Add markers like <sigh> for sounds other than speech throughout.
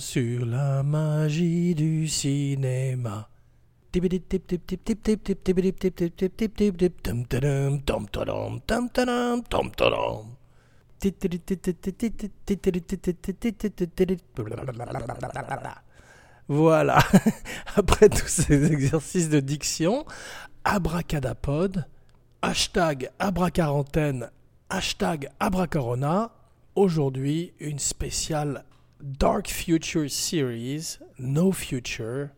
Sur la magie du cinéma. Voilà, <laughs> après tous ces exercices de diction, abracadapod, hashtag abracarentaine, hashtag abracarona, aujourd'hui une spéciale Dark Future Series, No Future.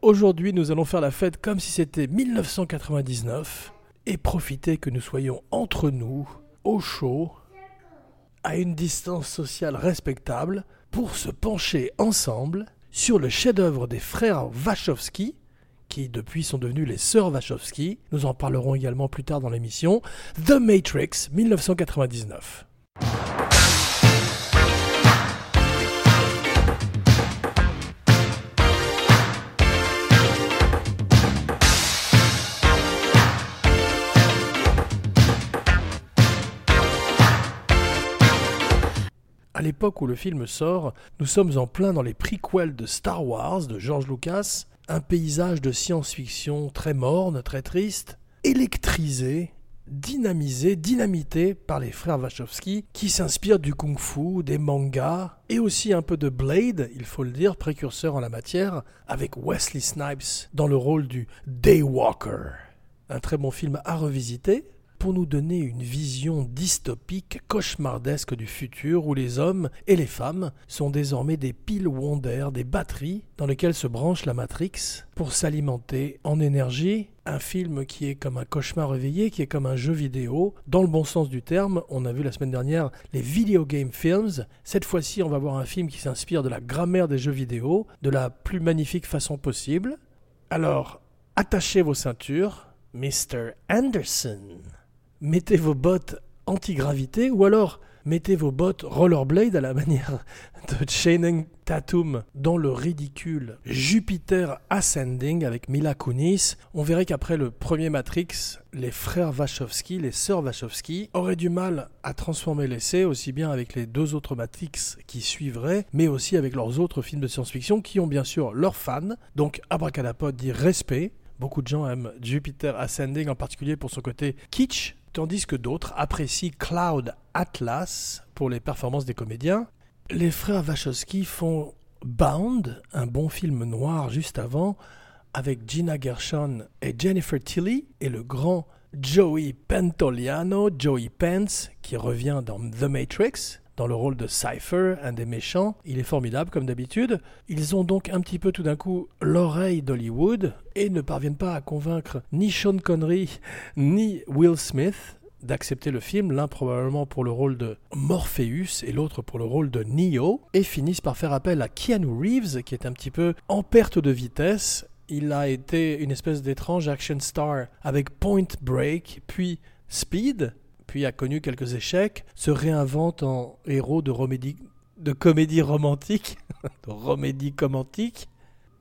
Aujourd'hui, nous allons faire la fête comme si c'était 1999 et profiter que nous soyons entre nous, au chaud, à une distance sociale respectable, pour se pencher ensemble sur le chef-d'œuvre des frères Wachowski, qui depuis sont devenus les sœurs Wachowski. Nous en parlerons également plus tard dans l'émission. The Matrix 1999. À l'époque où le film sort, nous sommes en plein dans les prequels de Star Wars de George Lucas, un paysage de science-fiction très morne, très triste, électrisé, dynamisé, dynamité par les frères Wachowski qui s'inspirent du kung-fu, des mangas et aussi un peu de Blade, il faut le dire, précurseur en la matière, avec Wesley Snipes dans le rôle du Daywalker. Un très bon film à revisiter, pour nous donner une vision dystopique, cauchemardesque du futur où les hommes et les femmes sont désormais des piles Wonder, des batteries dans lesquelles se branche la Matrix pour s'alimenter en énergie. Un film qui est comme un cauchemar réveillé, qui est comme un jeu vidéo, dans le bon sens du terme. On a vu la semaine dernière les video game films. Cette fois-ci, on va voir un film qui s'inspire de la grammaire des jeux vidéo, de la plus magnifique façon possible. Alors, attachez vos ceintures, Mr. Anderson mettez vos bottes anti-gravité ou alors mettez vos bottes rollerblade à la <laughs> manière de Channing Tatum dans le ridicule Jupiter Ascending avec Mila Kunis. On verrait qu'après le premier Matrix, les frères Wachowski, les sœurs Wachowski, auraient du mal à transformer l'essai, aussi bien avec les deux autres Matrix qui suivraient, mais aussi avec leurs autres films de science-fiction qui ont bien sûr leurs fans. Donc Abracadapod dit respect. Beaucoup de gens aiment Jupiter Ascending en particulier pour son côté kitsch, tandis que d'autres apprécient Cloud Atlas pour les performances des comédiens. Les frères Wachowski font Bound, un bon film noir juste avant, avec Gina Gershon et Jennifer Tilly, et le grand Joey Pantoliano, Joey Pence, qui revient dans The Matrix, dans le rôle de Cypher, un des méchants. Il est formidable comme d'habitude. Ils ont donc un petit peu tout d'un coup l'oreille d'Hollywood et ne parviennent pas à convaincre ni Sean Connery <laughs> ni Will Smith d'accepter le film, l'un probablement pour le rôle de Morpheus et l'autre pour le rôle de Neo, et finissent par faire appel à Keanu Reeves, qui est un petit peu en perte de vitesse. Il a été une espèce d'étrange action star avec Point Break, puis Speed, puis a connu quelques échecs, se réinvente en héros de, comédie romantique, <laughs>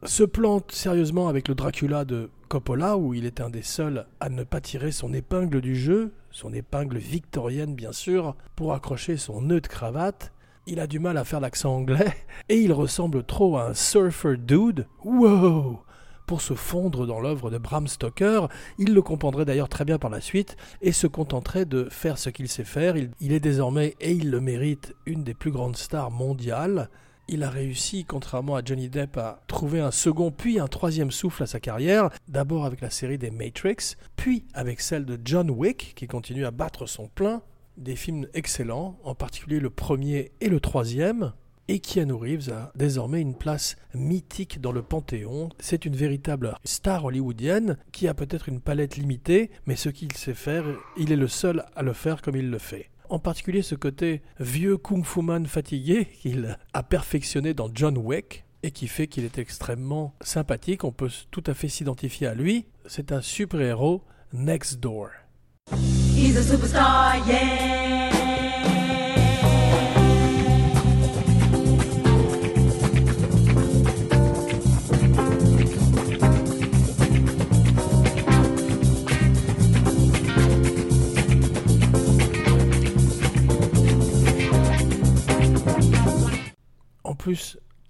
se plante sérieusement avec le Dracula de Coppola, où il est un des seuls à ne pas tirer son épingle du jeu, son épingle victorienne bien sûr, pour accrocher son nœud de cravate. Il a du mal à faire l'accent anglais, <laughs> et il ressemble trop à un surfer dude. Wow pour se fondre dans l'œuvre de Bram Stoker. Il le comprendrait d'ailleurs très bien par la suite et se contenterait de faire ce qu'il sait faire. Il, il, est désormais, et il le mérite, une des plus grandes stars mondiales. Il a réussi, contrairement à Johnny Depp, à trouver un second puis un troisième souffle à sa carrière, d'abord avec la série des Matrix, puis avec celle de John Wick, qui continue à battre son plein, des films excellents, en particulier le premier et le troisième, et Keanu Reeves a désormais une place mythique dans le Panthéon. C'est une véritable star hollywoodienne qui a peut-être une palette limitée, mais ce qu'il sait faire, il est le seul à le faire comme il le fait. En particulier ce côté vieux kung-fu man fatigué qu'il a perfectionné dans John Wick et qui fait qu'il est extrêmement sympathique. On peut tout à fait s'identifier à lui. C'est un super-héros next door. He's a superstar, yeah.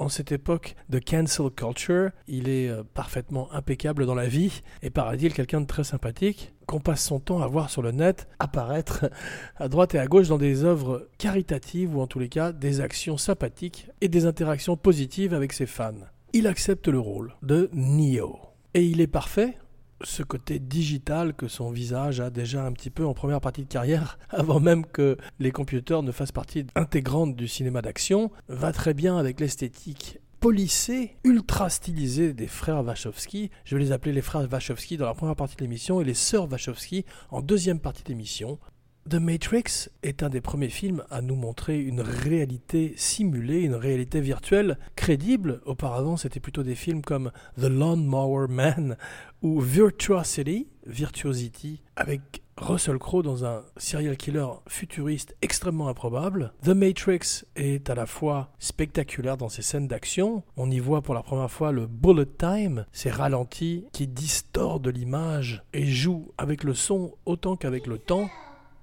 En cette époque de cancel culture, il est euh, parfaitement impeccable dans la vie et paradis quelqu'un de très sympathique qu'on passe son temps à voir sur le net apparaître à droite et à gauche dans des œuvres caritatives ou en tous les cas des actions sympathiques et des interactions positives avec ses fans. Il accepte le rôle de Neo. Et il est parfait ce côté digital que son visage a déjà un petit peu en première partie de carrière, <laughs> avant même que les computers ne fassent partie intégrante du cinéma d'action, va très bien avec l'esthétique polissée, ultra stylisée des frères Wachowski. Je vais les appeler les frères Wachowski dans la première partie de l'émission et les sœurs Wachowski en deuxième partie d'émission. The Matrix est un des premiers films à nous montrer une réalité simulée, une réalité virtuelle crédible. Auparavant, c'était plutôt des films comme The Lawnmower Man ou Virtuosity, avec Russell Crowe dans un serial killer futuriste extrêmement improbable. The Matrix est à la fois spectaculaire dans ses scènes d'action. On y voit pour la première fois le bullet time, ces ralentis qui distordent l'image et jouent avec le son autant qu'avec le temps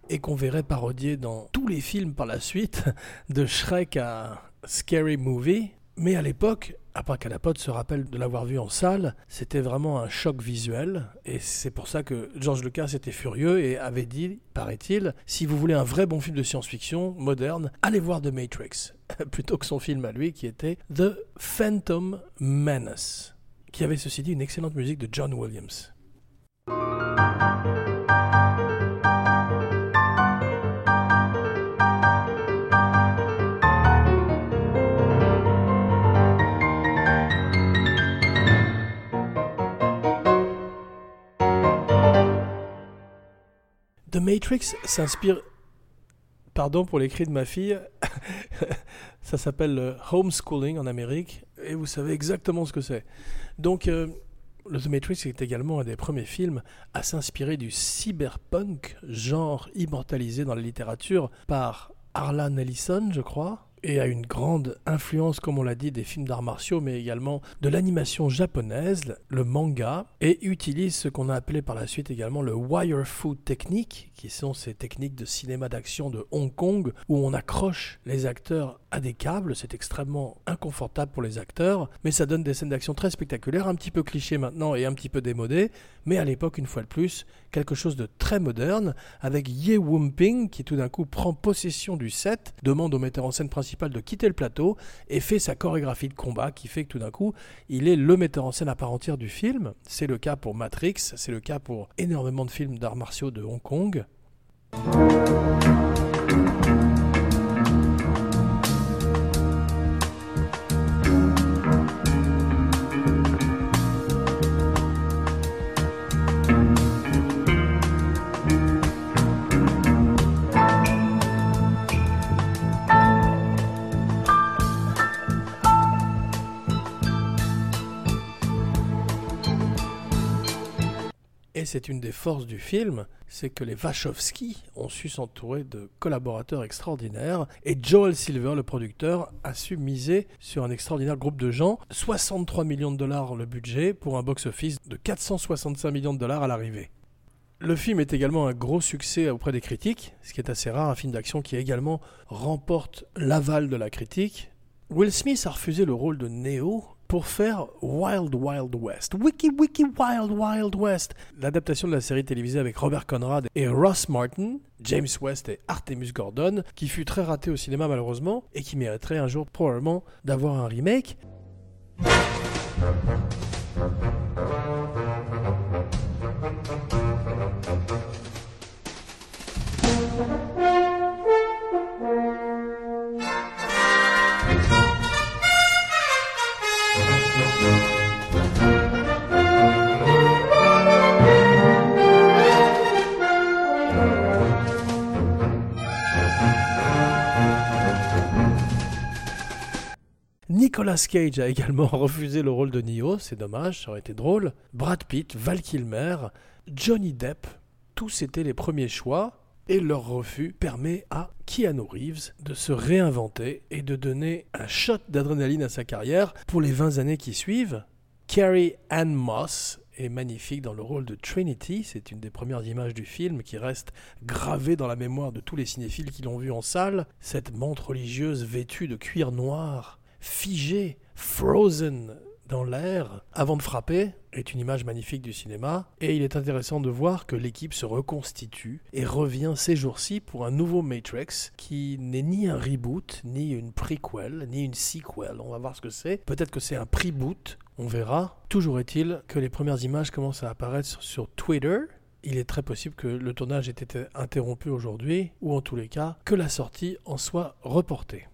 et qu'on verrait parodier dans tous les films par la suite, <laughs> de Shrek à Scary Movie. Mais à l'époque, qu'Alapod se rappelle de l'avoir vu en salle, c'était vraiment un choc visuel. Et c'est pour ça que George Lucas était furieux et avait dit, paraît-il, si vous voulez un vrai bon film de science-fiction moderne, allez voir The Matrix. <laughs> Plutôt que son film à lui qui était The Phantom Menace, qui avait ceci dit une excellente musique de John Williams. The Matrix s'inspire. Pardon pour les cris de ma fille. <laughs> ça s'appelle le homeschooling en Amérique. Et vous savez exactement ce que c'est. Donc, euh, The Matrix est également un des premiers films à s'inspirer du cyberpunk, genre immortalisé dans la littérature par Harlan Ellison, je crois et a une grande influence, comme on l'a dit, des films d'arts martiaux, mais également de l'animation japonaise, le manga, et utilise ce qu'on a appelé par la suite également le wire food technique, qui sont ces techniques de cinéma d'action de Hong Kong, où on accroche les acteurs à des câbles, c'est extrêmement inconfortable pour les acteurs, mais ça donne des scènes d'action très spectaculaires, un petit peu cliché maintenant et un petit peu démodé, mais à l'époque, une fois de plus, quelque chose de très moderne, avec Ye Wumping qui tout d'un coup prend possession du set, demande au metteur en scène principal de quitter le plateau et fait sa chorégraphie de combat qui fait que tout d'un coup, il est le metteur en scène à part entière du film. C'est le cas pour Matrix, c'est le cas pour énormément de films d'arts martiaux de Hong Kong. C'est une des forces du film, c'est que les Wachowski ont su s'entourer de collaborateurs extraordinaires et Joel Silver, le producteur, a su miser sur un extraordinaire groupe de gens. 63 millions de dollars le budget pour un box-office de 465 millions de dollars à l'arrivée. Le film est également un gros succès auprès des critiques, ce qui est assez rare, un film d'action qui également remporte l'aval de la critique. Will Smith a refusé le rôle de Neo pour faire Wild Wild West. Wiki Wiki Wild Wild West. L'adaptation de la série télévisée avec Robert Conrad et Ross Martin, James West et Artemus Gordon, qui fut très raté au cinéma malheureusement et qui mériterait un jour probablement d'avoir un remake. Nicolas Cage a également <laughs> refusé le rôle de Neo, c'est dommage, ça aurait été drôle. Brad Pitt, Val Kilmer, Johnny Depp, tous étaient les premiers choix et leur refus permet à Keanu Reeves de se réinventer et de donner un shot d'adrénaline à sa carrière pour les 20 années qui suivent. Carrie Ann Moss est magnifique dans le rôle de Trinity, c'est une des premières images du film qui reste gravée dans la mémoire de tous les cinéphiles qui l'ont vu en salle. Cette montre religieuse vêtue de cuir noir figé, frozen dans l'air avant de frapper est une image magnifique du cinéma et il est intéressant de voir que l'équipe se reconstitue et revient ces jours-ci pour un nouveau Matrix qui n'est ni un reboot, ni une prequel, ni une sequel. On va voir ce que c'est. Peut-être que c'est un pre-boot, on verra. Toujours est-il que les premières images commencent à apparaître sur, Twitter il est très possible que le tournage ait été interrompu aujourd'hui, ou en tous les cas, que la sortie en soit reportée.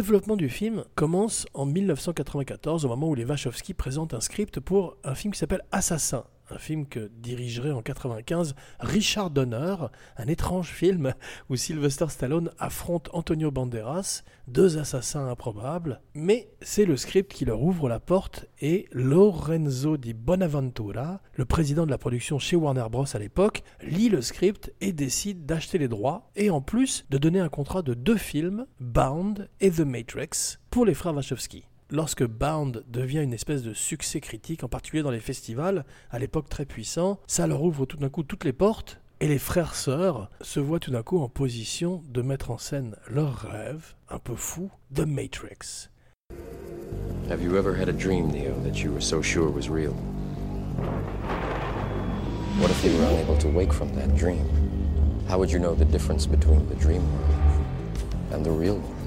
Développement du film commence en 1994, au moment où les Wachowski présentent un script pour un film qui s'appelle Assassin, un film que dirigerait en 95 Richard Donner, un étrange film où Sylvester Stallone affronte Antonio Banderas, deux assassins improbables, mais c'est le script qui leur ouvre la porte et Lorenzo di Bonaventura, le président de la production chez Warner Bros à l'époque, lit le script et décide d'acheter les droits et en plus de donner un contrat de deux films, Bound et The Matrix, pour les frères Wachowski lorsque Bound devient une espèce de succès critique, en particulier dans les festivals, à l'époque très puissant, ça leur ouvre tout d'un coup toutes les portes, et les frères-sœurs se voient tout d'un coup en position de mettre en scène leur rêve, un peu fou, de Matrix. Have you ever had a dream, Neo, that you were so sure was real? What if you were unable to wake from that dream? How would you know the difference between the dream world and the real world?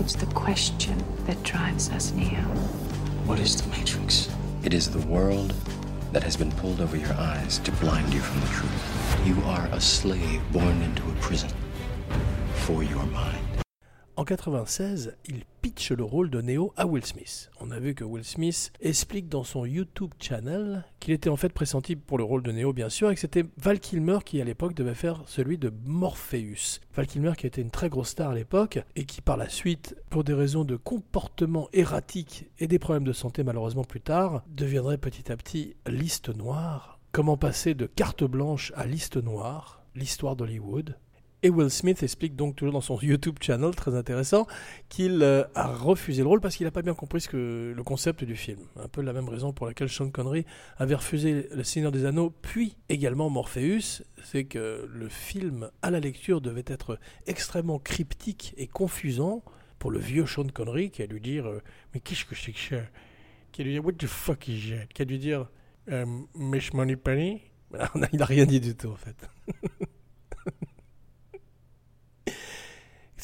It's the question that drives us, Neo. What is the Matrix? It is the world that has been pulled over your eyes to blind you from the truth. You are a slave born into a prison for your mind. En 96, il pitch le rôle de Neo à Will Smith. On a vu que Will Smith explique dans son YouTube channel qu'il était en fait pressenti pour le rôle de Neo bien sûr et que c'était Val Kilmer qui à l'époque devait faire celui de Morpheus. Val Kilmer qui était une très grosse star à l'époque et qui par la suite, pour des raisons de comportement erratique et des problèmes de santé malheureusement plus tard, deviendrait petit à petit liste noire. Comment passer de carte blanche à liste noire L'histoire d'Hollywood? Et Will Smith explique donc toujours dans son <laughs> YouTube channel, très intéressant, qu'il euh, a refusé le rôle parce qu'il n'a pas bien compris ce que, le concept du film. Un peu la même raison pour laquelle Sean Connery avait refusé Le Seigneur des Anneaux, puis également Morpheus, c'est que le film à la lecture devait être extrêmement cryptique et confusant pour le vieux Sean Connery qui a dû dire euh, Mais qu'est-ce que c'est que ça? Qui a dû dire What the fuck is that? Qui a dû dire euh, Money Penny <laughs> Il n'a rien dit du tout en fait. <laughs>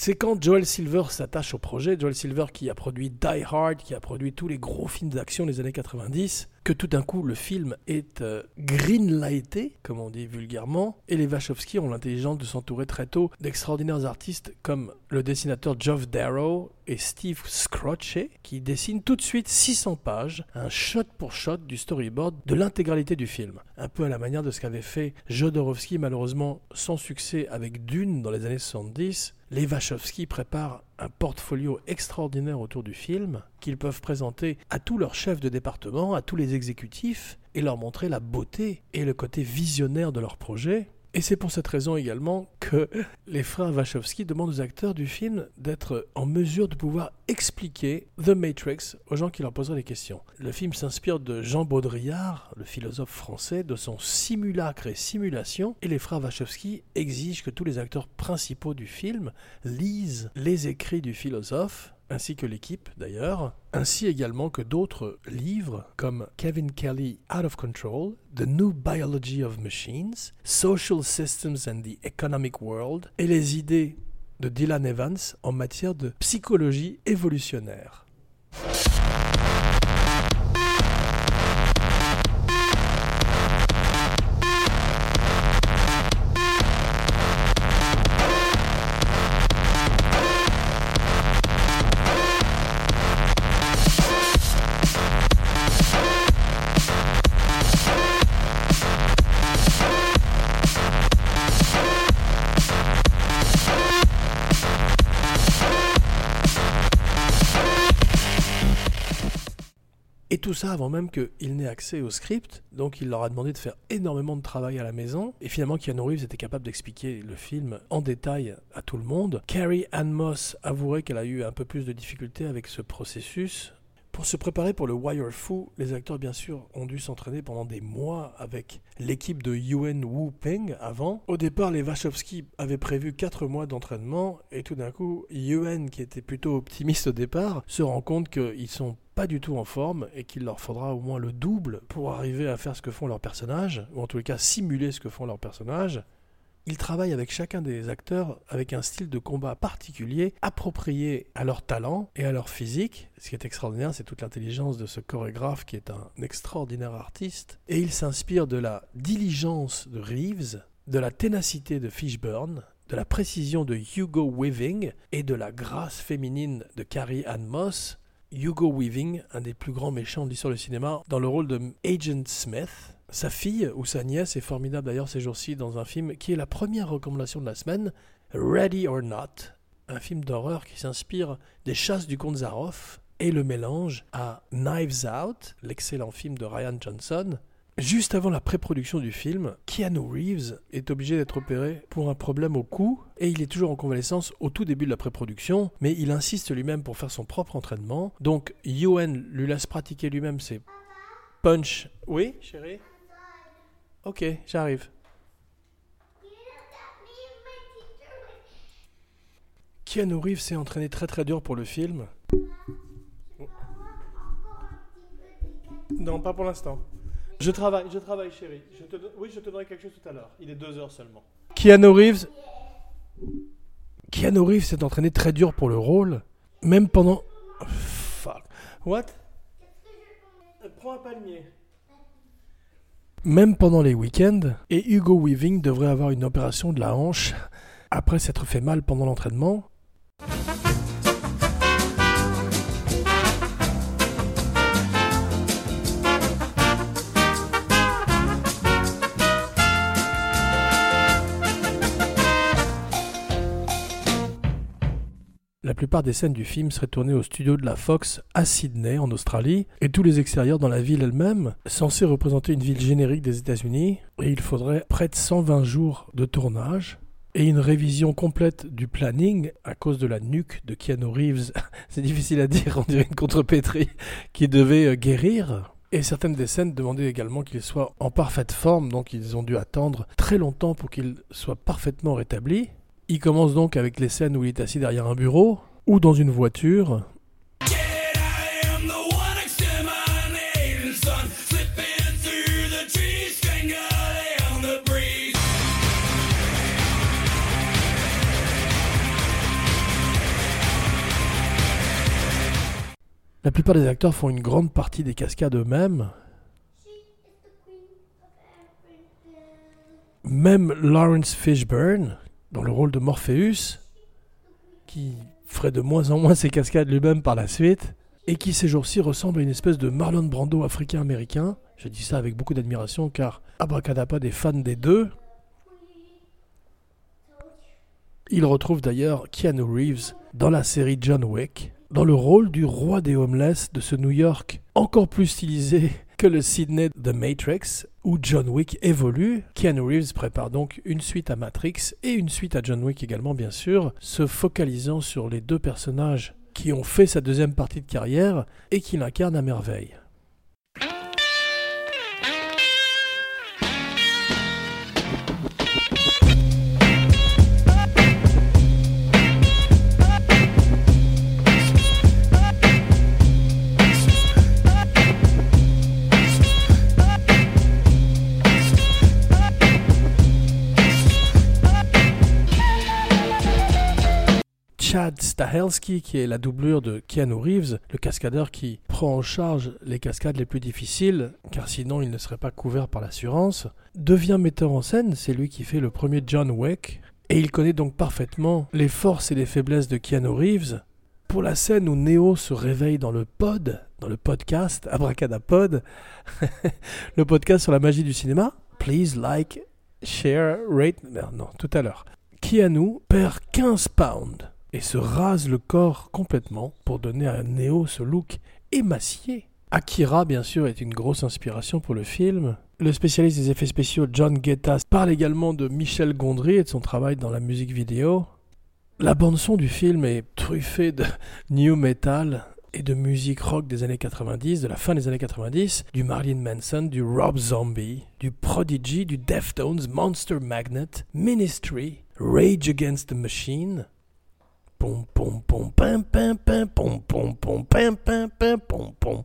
C'est quand Joel Silver s'attache au projet, Joel Silver qui a produit Die Hard, qui a produit tous les gros films d'action des années 90, que tout d'un coup le film est euh, greenlighté, comme on dit vulgairement, et les Wachowski ont l'intelligence de s'entourer très tôt d'extraordinaires artistes comme le dessinateur Geoff Darrow et Steve Scrochet, qui dessinent tout de suite 600 pages, un shot pour shot du storyboard de l'intégralité du film. Un peu à la manière de ce qu'avait fait Jodorowsky, malheureusement sans succès avec Dune dans les années 70, les Wachowski préparent un portfolio extraordinaire autour du film qu'ils peuvent présenter à tous leurs chefs de département, à tous les exécutifs, et leur montrer la beauté et le côté visionnaire de leur projet, et c'est pour cette raison également que les frères Wachowski demandent aux acteurs du film d'être en mesure de pouvoir expliquer The Matrix aux gens qui leur poseraient des questions. Le film s'inspire de Jean Baudrillard, le philosophe français, de son simulacre et simulation, et les frères Wachowski exigent que tous les acteurs principaux du film lisent les écrits du philosophe ainsi que l'équipe d'ailleurs, ainsi également que d'autres livres comme Kevin Kelly Out of Control, The New Biology of Machines, Social Systems and the Economic World et les idées de Dylan Evans en matière de psychologie évolutionnaire. Ça avant même qu'il n'ait accès au script. Donc il leur a demandé de faire énormément de travail à la maison. Et finalement, Keanu Reeves était capable d'expliquer le film en détail à tout le monde. Carrie Ann Moss avouerait qu'elle a eu un peu plus de difficultés avec ce processus. Pour se préparer pour le Wire Fu, les acteurs bien sûr ont dû s'entraîner pendant des mois avec l'équipe de Yuen Wu Peng avant. Au départ, les Wachowski avaient prévu 4 mois d'entraînement et tout d'un coup, Yuen, qui était plutôt optimiste au départ, se rend compte qu'ils sont pas du tout en forme et qu'il leur faudra au moins le double pour arriver à faire ce que font leurs personnages, ou en tout cas simuler ce que font leurs personnages. Ils travaillent avec chacun des acteurs avec un style de combat particulier, approprié à leur talent et à leur physique. Ce qui est extraordinaire, c'est toute l'intelligence de ce chorégraphe qui est un extraordinaire artiste. Et il s'inspire de la diligence de Reeves, de la ténacité de Fishburne, de la précision de Hugo Weaving et de la grâce féminine de Carrie Ann Moss. Hugo Weaving, un des plus grands méchants de l'histoire du cinéma, dans le rôle de Agent Smith, sa fille ou sa nièce est formidable d'ailleurs ces jours-ci dans un film qui est la première recommandation de la semaine, Ready or Not, un film d'horreur qui s'inspire des chasses du comte Zaroff et le mélange à Knives Out, l'excellent film de Ryan Johnson. Juste avant la pré-production du film, Keanu Reeves est obligé d'être opéré pour un problème au cou et il est toujours en convalescence au tout début de la pré-production, mais il insiste lui-même pour faire son propre entraînement. Donc Yuen lui laisse pratiquer lui-même ses punch. Oui, chérie? Ok, j'arrive. Keanu Reeves s'est entraîné très très dur pour le film. Non, pas pour l'instant. Je travaille, je travaille, chérie. Je te Oui, je te donnerai quelque chose tout à l'heure. Il est deux heures seulement. Keanu Reeves. Keanu Reeves s'est entraîné très dur pour le rôle, même pendant. Fuck. What? Prends un palmier même pendant les week-ends, et Hugo Weaving devrait avoir une opération de la hanche après s'être fait mal pendant l'entraînement. Plupart des scènes du film seraient tournées au studio de la Fox à Sydney, en Australie, et tous les extérieurs dans la ville elle-même, censés représenter une ville générique des États-Unis, et il faudrait près de 120 jours de tournage. Et une révision complète du planning à cause de la nuque de Keanu Reeves, <laughs> c'est difficile à dire, on dirait une contrepétrie, qui devait euh, guérir. Et certaines des scènes demandaient également qu'il soit en parfaite forme, donc ils ont dû attendre très longtemps pour qu'il soit parfaitement rétabli. Il commence donc avec les scènes où il est assis derrière un bureau ou dans une voiture. La plupart des acteurs font une grande partie des cascades eux-mêmes. Même Lawrence Fishburne, dans le rôle de Morpheus, qui ferait de moins en moins ses cascades lui-même par la suite, et qui ces jours-ci ressemble à une espèce de Marlon Brando africain-américain. Je dis ça avec beaucoup d'admiration car Abracadapod est fan des deux. Il retrouve d'ailleurs Keanu Reeves dans la série John Wick, dans le rôle du roi des homeless de ce New York encore plus stylisé que le Sydney de Matrix, où John Wick évolue. Keanu Reeves prépare donc une suite à Matrix et une suite à John Wick également, bien sûr, se focalisant sur les deux personnages qui ont fait sa deuxième partie de carrière et qui l'incarnent à merveille. Stahelski, qui est la doublure de Keanu Reeves, le cascadeur qui prend en charge les cascades les plus difficiles, car sinon il ne serait pas couvert par l'assurance, devient metteur en scène, c'est lui qui fait le premier John Wick, et il connaît donc parfaitement les forces et les faiblesses de Keanu Reeves. Pour la scène où Neo se réveille dans le pod, dans le podcast, Abracadapod, <laughs> le podcast sur la magie du cinéma, please like, share, rate, non, non tout à l'heure. Keanu perd 15 pounds et se rase le corps complètement pour donner à Neo ce look émacié. Akira, bien sûr, est une grosse inspiration pour le film. Le spécialiste des effets spéciaux John Guetta parle également de Michel Gondry et de son travail dans la musique vidéo. La bande-son du film est truffée de <laughs> new metal et de musique rock des années 90, de la fin des années 90, du Marilyn Manson, du Rob Zombie, du Prodigy, du Deftones, Monster Magnet, Ministry, Rage Against the Machine. Pom pom pom pom pom pom pom pom.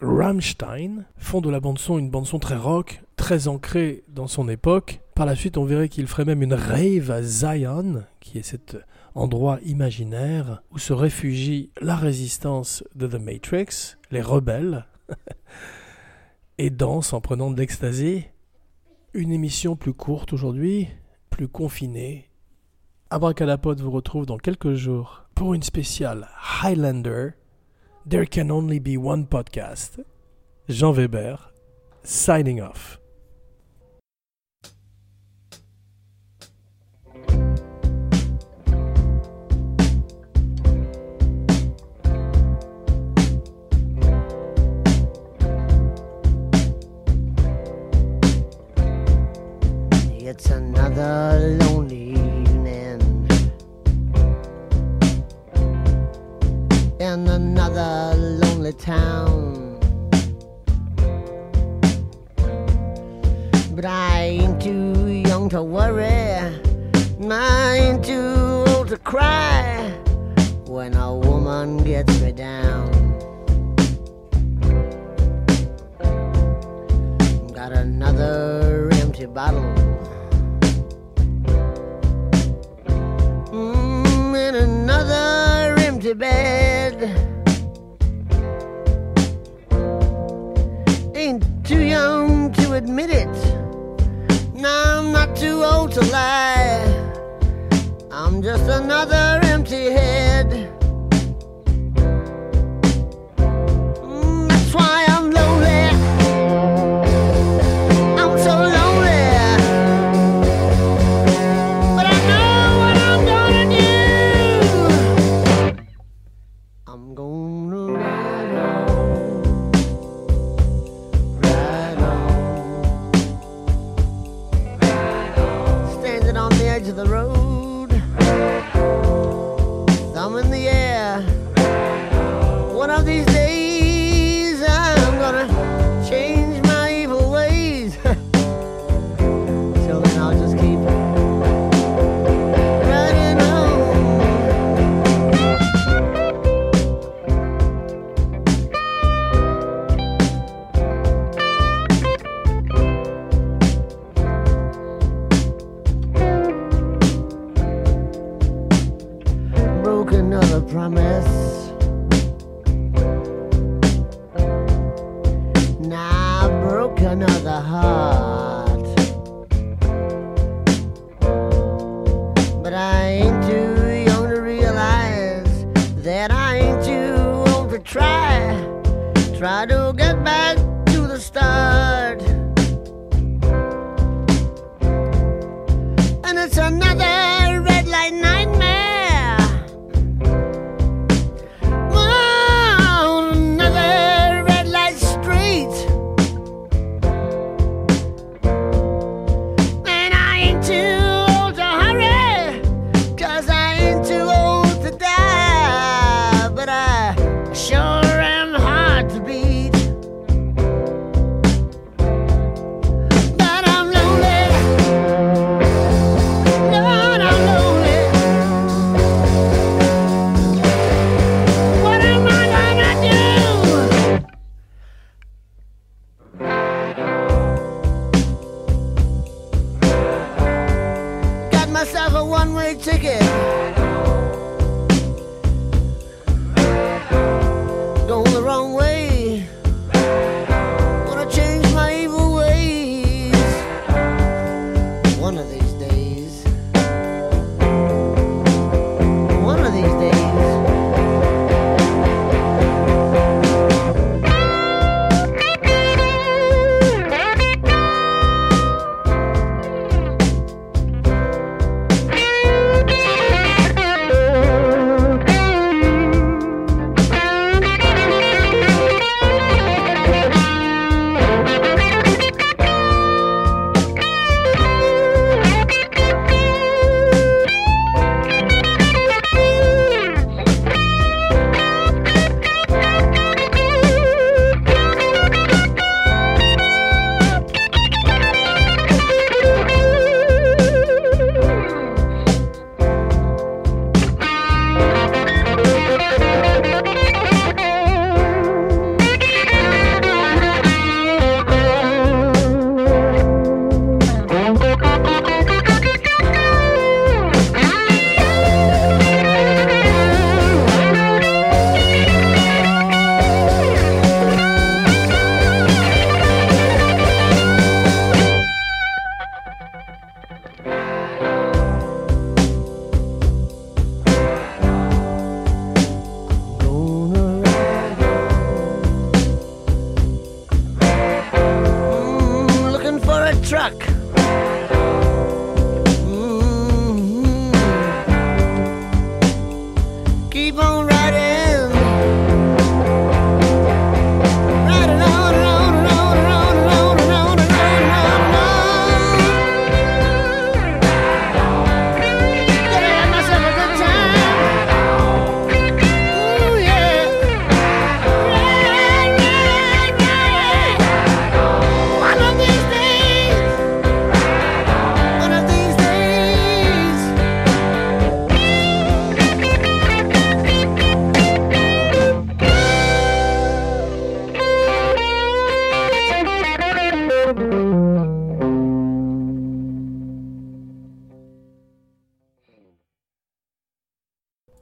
Rammstein font de la bande-son une bande-son très rock, très ancrée dans son époque. Par la suite, on verrait qu'il ferait même une rave à Zion, qui est cet endroit imaginaire où se réfugie la résistance de The Matrix, les rebelles, et danse en prenant de l'ecstasy. Une émission plus courte aujourd'hui, plus confinée. Abracadapod vous retrouve dans quelques jours pour une spéciale Highlander There Can Only Be One Podcast. Jean Weber, signing off. Another lonely in another lonely town. But I ain't too young to worry, and I ain't too old to cry when a woman gets me down. Got another empty bottle. Mm, in another empty bed. Admit it. No, I'm not too old to lie. I'm just another empty head. Mm, that's why back to the start. And it's another myself a one-way ticket. Bye.